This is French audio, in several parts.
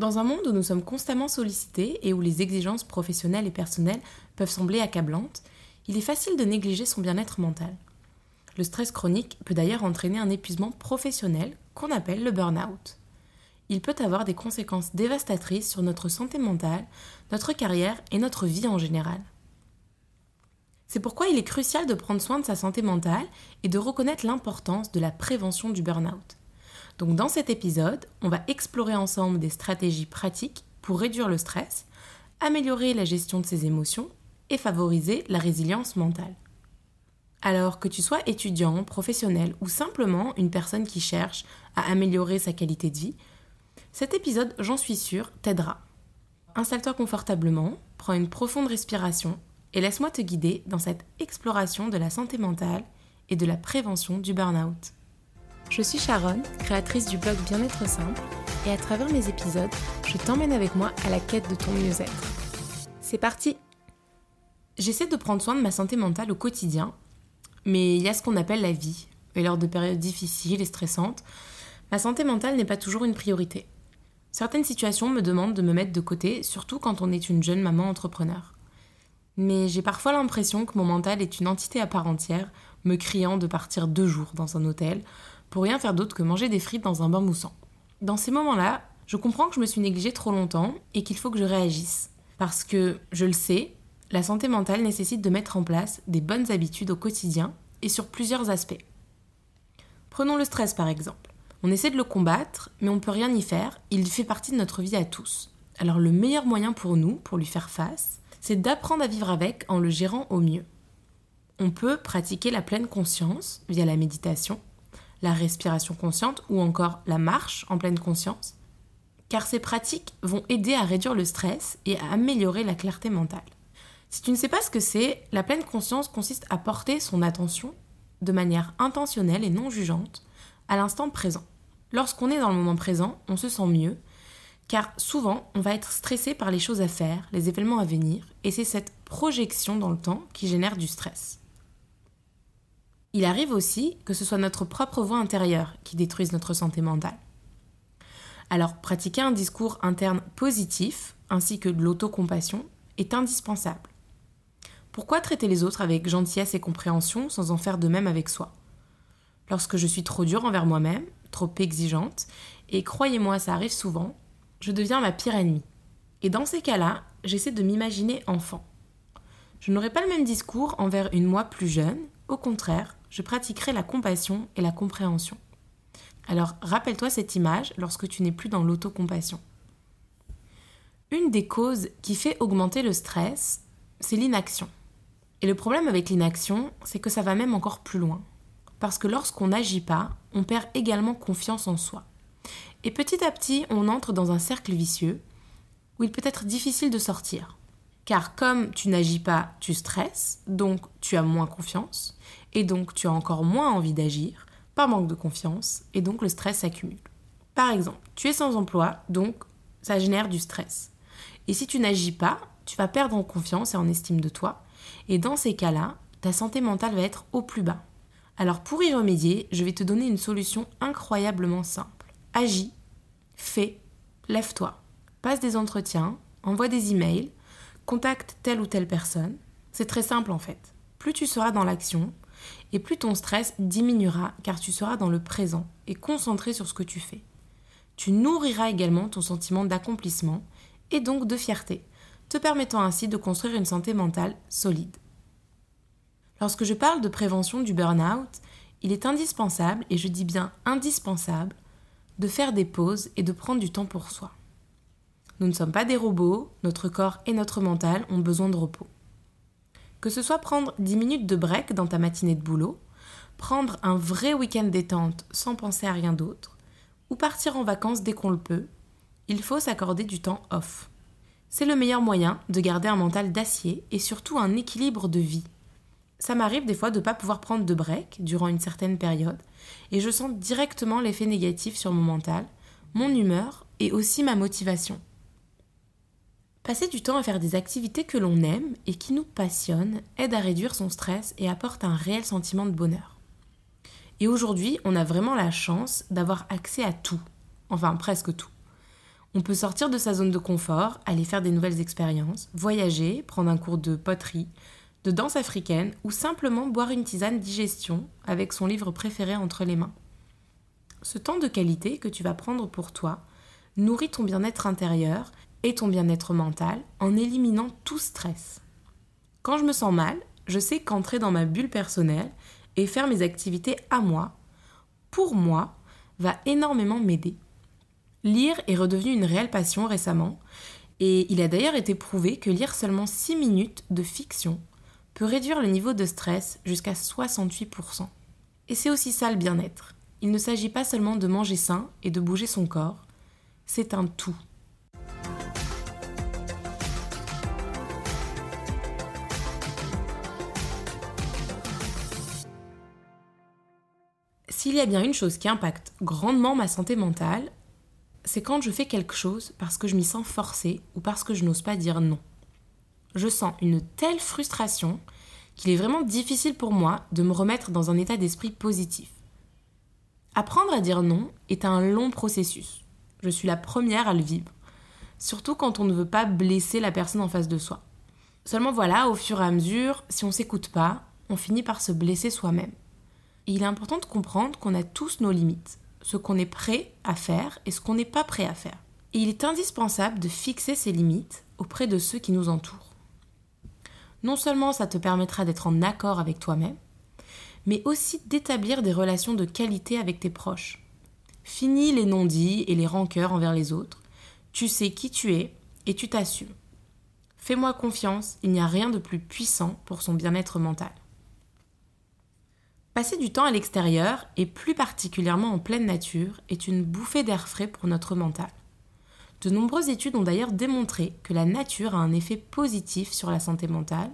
Dans un monde où nous sommes constamment sollicités et où les exigences professionnelles et personnelles peuvent sembler accablantes, il est facile de négliger son bien-être mental. Le stress chronique peut d'ailleurs entraîner un épuisement professionnel qu'on appelle le burn-out. Il peut avoir des conséquences dévastatrices sur notre santé mentale, notre carrière et notre vie en général. C'est pourquoi il est crucial de prendre soin de sa santé mentale et de reconnaître l'importance de la prévention du burn-out. Donc dans cet épisode, on va explorer ensemble des stratégies pratiques pour réduire le stress, améliorer la gestion de ses émotions et favoriser la résilience mentale. Alors que tu sois étudiant, professionnel ou simplement une personne qui cherche à améliorer sa qualité de vie, cet épisode, j'en suis sûre, t'aidera. Installe-toi confortablement, prends une profonde respiration et laisse-moi te guider dans cette exploration de la santé mentale et de la prévention du burn-out. Je suis Sharon, créatrice du blog Bien-être simple, et à travers mes épisodes, je t'emmène avec moi à la quête de ton mieux-être. C'est parti J'essaie de prendre soin de ma santé mentale au quotidien, mais il y a ce qu'on appelle la vie, et lors de périodes difficiles et stressantes, ma santé mentale n'est pas toujours une priorité. Certaines situations me demandent de me mettre de côté, surtout quand on est une jeune maman entrepreneur. Mais j'ai parfois l'impression que mon mental est une entité à part entière, me criant de partir deux jours dans un hôtel, pour rien faire d'autre que manger des frites dans un bain moussant. Dans ces moments-là, je comprends que je me suis négligée trop longtemps et qu'il faut que je réagisse. Parce que, je le sais, la santé mentale nécessite de mettre en place des bonnes habitudes au quotidien et sur plusieurs aspects. Prenons le stress par exemple. On essaie de le combattre, mais on ne peut rien y faire, il fait partie de notre vie à tous. Alors le meilleur moyen pour nous, pour lui faire face, c'est d'apprendre à vivre avec en le gérant au mieux. On peut pratiquer la pleine conscience via la méditation, la respiration consciente ou encore la marche en pleine conscience, car ces pratiques vont aider à réduire le stress et à améliorer la clarté mentale. Si tu ne sais pas ce que c'est, la pleine conscience consiste à porter son attention de manière intentionnelle et non jugeante à l'instant présent. Lorsqu'on est dans le moment présent, on se sent mieux, car souvent on va être stressé par les choses à faire, les événements à venir, et c'est cette projection dans le temps qui génère du stress. Il arrive aussi que ce soit notre propre voix intérieure qui détruise notre santé mentale. Alors, pratiquer un discours interne positif, ainsi que de l'autocompassion, est indispensable. Pourquoi traiter les autres avec gentillesse et compréhension sans en faire de même avec soi? Lorsque je suis trop dure envers moi-même, trop exigeante, et croyez-moi, ça arrive souvent, je deviens ma pire ennemie. Et dans ces cas-là, j'essaie de m'imaginer enfant. Je n'aurai pas le même discours envers une moi plus jeune, au contraire, je pratiquerai la compassion et la compréhension. Alors rappelle-toi cette image lorsque tu n'es plus dans l'autocompassion. Une des causes qui fait augmenter le stress, c'est l'inaction. Et le problème avec l'inaction, c'est que ça va même encore plus loin. Parce que lorsqu'on n'agit pas, on perd également confiance en soi. Et petit à petit, on entre dans un cercle vicieux où il peut être difficile de sortir. Car comme tu n'agis pas, tu stresses, donc tu as moins confiance, et donc tu as encore moins envie d'agir, par manque de confiance, et donc le stress s'accumule. Par exemple, tu es sans emploi, donc ça génère du stress. Et si tu n'agis pas, tu vas perdre en confiance et en estime de toi, et dans ces cas-là, ta santé mentale va être au plus bas. Alors pour y remédier, je vais te donner une solution incroyablement simple. Agis, fais, lève-toi, passe des entretiens, envoie des emails, contacte telle ou telle personne. C'est très simple en fait. Plus tu seras dans l'action, et plus ton stress diminuera car tu seras dans le présent et concentré sur ce que tu fais. Tu nourriras également ton sentiment d'accomplissement et donc de fierté, te permettant ainsi de construire une santé mentale solide. Lorsque je parle de prévention du burn-out, il est indispensable, et je dis bien indispensable, de faire des pauses et de prendre du temps pour soi. Nous ne sommes pas des robots, notre corps et notre mental ont besoin de repos. Que ce soit prendre 10 minutes de break dans ta matinée de boulot, prendre un vrai week-end détente sans penser à rien d'autre, ou partir en vacances dès qu'on le peut, il faut s'accorder du temps off. C'est le meilleur moyen de garder un mental d'acier et surtout un équilibre de vie. Ça m'arrive des fois de ne pas pouvoir prendre de break durant une certaine période, et je sens directement l'effet négatif sur mon mental, mon humeur et aussi ma motivation. Passer du temps à faire des activités que l'on aime et qui nous passionnent aide à réduire son stress et apporte un réel sentiment de bonheur. Et aujourd'hui, on a vraiment la chance d'avoir accès à tout, enfin presque tout. On peut sortir de sa zone de confort, aller faire des nouvelles expériences, voyager, prendre un cours de poterie, de danse africaine ou simplement boire une tisane digestion avec son livre préféré entre les mains. Ce temps de qualité que tu vas prendre pour toi nourrit ton bien-être intérieur et ton bien-être mental en éliminant tout stress. Quand je me sens mal, je sais qu'entrer dans ma bulle personnelle et faire mes activités à moi, pour moi, va énormément m'aider. Lire est redevenu une réelle passion récemment, et il a d'ailleurs été prouvé que lire seulement 6 minutes de fiction peut réduire le niveau de stress jusqu'à 68%. Et c'est aussi ça le bien-être. Il ne s'agit pas seulement de manger sain et de bouger son corps, c'est un tout. S'il y a bien une chose qui impacte grandement ma santé mentale, c'est quand je fais quelque chose parce que je m'y sens forcée ou parce que je n'ose pas dire non. Je sens une telle frustration qu'il est vraiment difficile pour moi de me remettre dans un état d'esprit positif. Apprendre à dire non est un long processus. Je suis la première à le vivre, surtout quand on ne veut pas blesser la personne en face de soi. Seulement voilà, au fur et à mesure, si on s'écoute pas, on finit par se blesser soi-même il est important de comprendre qu'on a tous nos limites, ce qu'on est prêt à faire et ce qu'on n'est pas prêt à faire. Et il est indispensable de fixer ces limites auprès de ceux qui nous entourent. Non seulement ça te permettra d'être en accord avec toi-même, mais aussi d'établir des relations de qualité avec tes proches. Finis les non-dits et les rancœurs envers les autres. Tu sais qui tu es et tu t'assumes. Fais-moi confiance, il n'y a rien de plus puissant pour son bien-être mental. Passer du temps à l'extérieur, et plus particulièrement en pleine nature, est une bouffée d'air frais pour notre mental. De nombreuses études ont d'ailleurs démontré que la nature a un effet positif sur la santé mentale,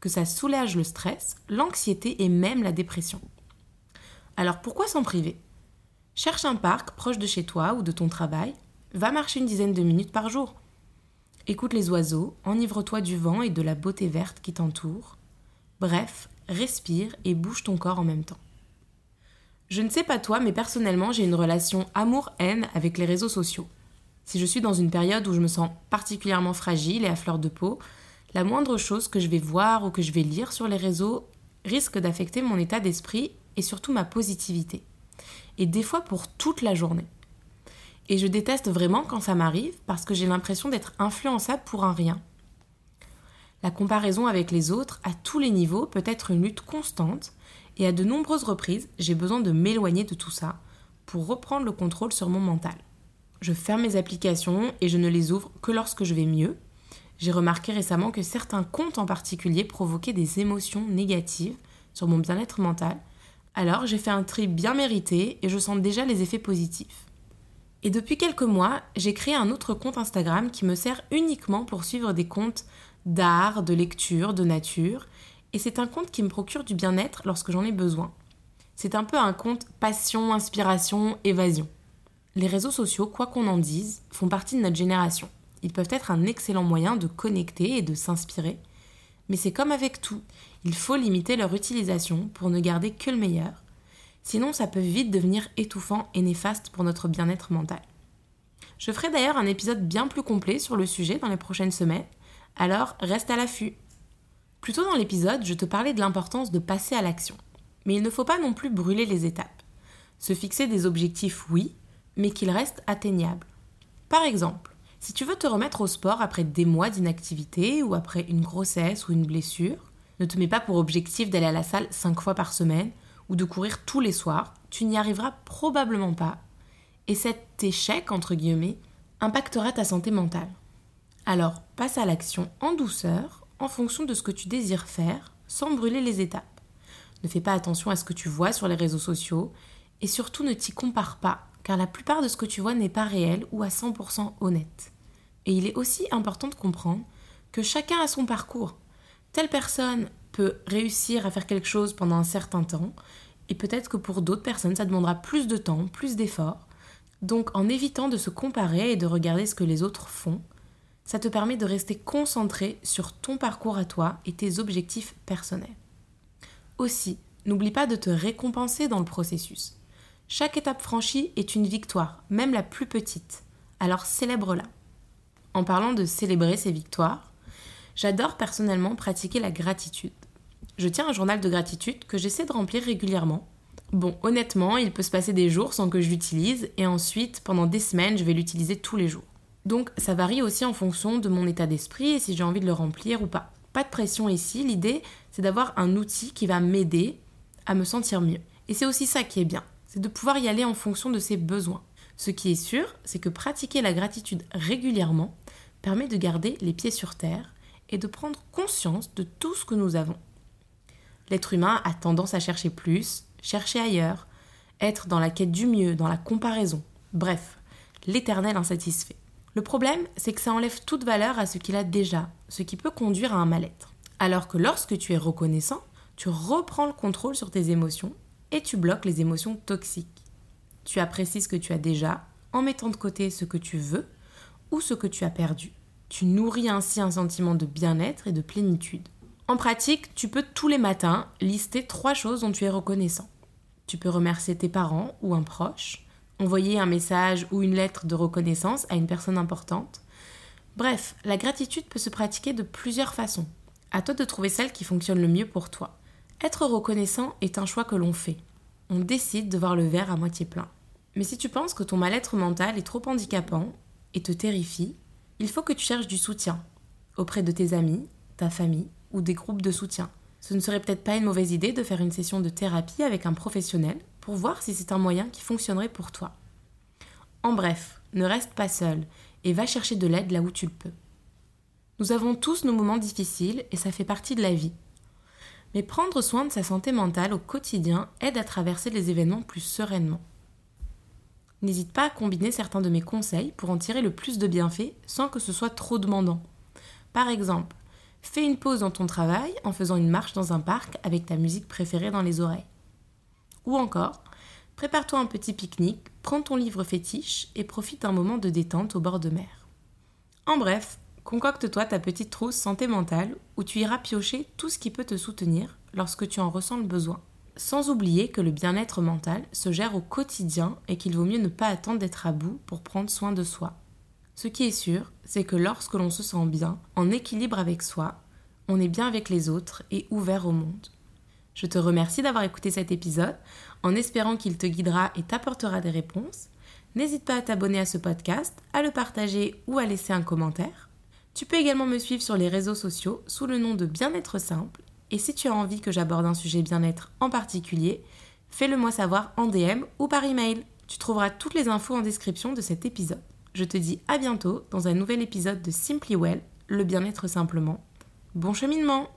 que ça soulage le stress, l'anxiété et même la dépression. Alors pourquoi s'en priver? Cherche un parc proche de chez toi ou de ton travail, va marcher une dizaine de minutes par jour. Écoute les oiseaux, enivre-toi du vent et de la beauté verte qui t'entoure. Bref, respire et bouge ton corps en même temps. Je ne sais pas toi, mais personnellement, j'ai une relation amour-haine avec les réseaux sociaux. Si je suis dans une période où je me sens particulièrement fragile et à fleur de peau, la moindre chose que je vais voir ou que je vais lire sur les réseaux risque d'affecter mon état d'esprit et surtout ma positivité. Et des fois pour toute la journée. Et je déteste vraiment quand ça m'arrive parce que j'ai l'impression d'être influençable pour un rien. La comparaison avec les autres à tous les niveaux peut être une lutte constante et à de nombreuses reprises, j'ai besoin de m'éloigner de tout ça pour reprendre le contrôle sur mon mental. Je ferme mes applications et je ne les ouvre que lorsque je vais mieux. J'ai remarqué récemment que certains comptes en particulier provoquaient des émotions négatives sur mon bien-être mental. Alors j'ai fait un tri bien mérité et je sens déjà les effets positifs. Et depuis quelques mois, j'ai créé un autre compte Instagram qui me sert uniquement pour suivre des comptes d'art, de lecture, de nature, et c'est un compte qui me procure du bien-être lorsque j'en ai besoin. C'est un peu un compte passion, inspiration, évasion. Les réseaux sociaux, quoi qu'on en dise, font partie de notre génération. Ils peuvent être un excellent moyen de connecter et de s'inspirer, mais c'est comme avec tout, il faut limiter leur utilisation pour ne garder que le meilleur. Sinon, ça peut vite devenir étouffant et néfaste pour notre bien-être mental. Je ferai d'ailleurs un épisode bien plus complet sur le sujet dans les prochaines semaines, alors reste à l'affût. Plus tôt dans l'épisode, je te parlais de l'importance de passer à l'action. Mais il ne faut pas non plus brûler les étapes. Se fixer des objectifs, oui, mais qu'ils restent atteignables. Par exemple, si tu veux te remettre au sport après des mois d'inactivité ou après une grossesse ou une blessure, ne te mets pas pour objectif d'aller à la salle 5 fois par semaine ou de courir tous les soirs, tu n'y arriveras probablement pas. Et cet échec, entre guillemets, impactera ta santé mentale. Alors passe à l'action en douceur, en fonction de ce que tu désires faire, sans brûler les étapes. Ne fais pas attention à ce que tu vois sur les réseaux sociaux et surtout ne t'y compare pas, car la plupart de ce que tu vois n'est pas réel ou à 100% honnête. Et il est aussi important de comprendre que chacun a son parcours. Telle personne peut réussir à faire quelque chose pendant un certain temps, et peut-être que pour d'autres personnes, ça demandera plus de temps, plus d'efforts. Donc en évitant de se comparer et de regarder ce que les autres font, ça te permet de rester concentré sur ton parcours à toi et tes objectifs personnels. Aussi, n'oublie pas de te récompenser dans le processus. Chaque étape franchie est une victoire, même la plus petite. alors célèbre-la. En parlant de célébrer ses victoires, j'adore personnellement pratiquer la gratitude. Je tiens un journal de gratitude que j'essaie de remplir régulièrement. Bon, honnêtement, il peut se passer des jours sans que je l'utilise et ensuite, pendant des semaines, je vais l'utiliser tous les jours. Donc ça varie aussi en fonction de mon état d'esprit et si j'ai envie de le remplir ou pas. Pas de pression ici, l'idée c'est d'avoir un outil qui va m'aider à me sentir mieux. Et c'est aussi ça qui est bien, c'est de pouvoir y aller en fonction de ses besoins. Ce qui est sûr, c'est que pratiquer la gratitude régulièrement permet de garder les pieds sur terre et de prendre conscience de tout ce que nous avons. L'être humain a tendance à chercher plus, chercher ailleurs, être dans la quête du mieux, dans la comparaison, bref, l'éternel insatisfait. Le problème, c'est que ça enlève toute valeur à ce qu'il a déjà, ce qui peut conduire à un mal-être. Alors que lorsque tu es reconnaissant, tu reprends le contrôle sur tes émotions et tu bloques les émotions toxiques. Tu apprécies ce que tu as déjà en mettant de côté ce que tu veux ou ce que tu as perdu. Tu nourris ainsi un sentiment de bien-être et de plénitude. En pratique, tu peux tous les matins lister trois choses dont tu es reconnaissant. Tu peux remercier tes parents ou un proche, envoyer un message ou une lettre de reconnaissance à une personne importante. Bref, la gratitude peut se pratiquer de plusieurs façons. À toi de trouver celle qui fonctionne le mieux pour toi. Être reconnaissant est un choix que l'on fait. On décide de voir le verre à moitié plein. Mais si tu penses que ton mal-être mental est trop handicapant et te terrifie, il faut que tu cherches du soutien auprès de tes amis, ta famille ou des groupes de soutien. Ce ne serait peut-être pas une mauvaise idée de faire une session de thérapie avec un professionnel pour voir si c'est un moyen qui fonctionnerait pour toi. En bref, ne reste pas seul et va chercher de l'aide là où tu le peux. Nous avons tous nos moments difficiles et ça fait partie de la vie. Mais prendre soin de sa santé mentale au quotidien aide à traverser les événements plus sereinement. N'hésite pas à combiner certains de mes conseils pour en tirer le plus de bienfaits sans que ce soit trop demandant. Par exemple, fais une pause dans ton travail en faisant une marche dans un parc avec ta musique préférée dans les oreilles. Ou encore, prépare-toi un petit pique-nique, prends ton livre fétiche et profite d'un moment de détente au bord de mer. En bref, concocte-toi ta petite trousse santé mentale où tu iras piocher tout ce qui peut te soutenir lorsque tu en ressens le besoin. Sans oublier que le bien-être mental se gère au quotidien et qu'il vaut mieux ne pas attendre d'être à bout pour prendre soin de soi. Ce qui est sûr, c'est que lorsque l'on se sent bien, en équilibre avec soi, on est bien avec les autres et ouvert au monde. Je te remercie d'avoir écouté cet épisode en espérant qu'il te guidera et t'apportera des réponses. N'hésite pas à t'abonner à ce podcast, à le partager ou à laisser un commentaire. Tu peux également me suivre sur les réseaux sociaux sous le nom de Bien-être simple. Et si tu as envie que j'aborde un sujet bien-être en particulier, fais-le moi savoir en DM ou par email. Tu trouveras toutes les infos en description de cet épisode. Je te dis à bientôt dans un nouvel épisode de Simply Well, le bien-être simplement. Bon cheminement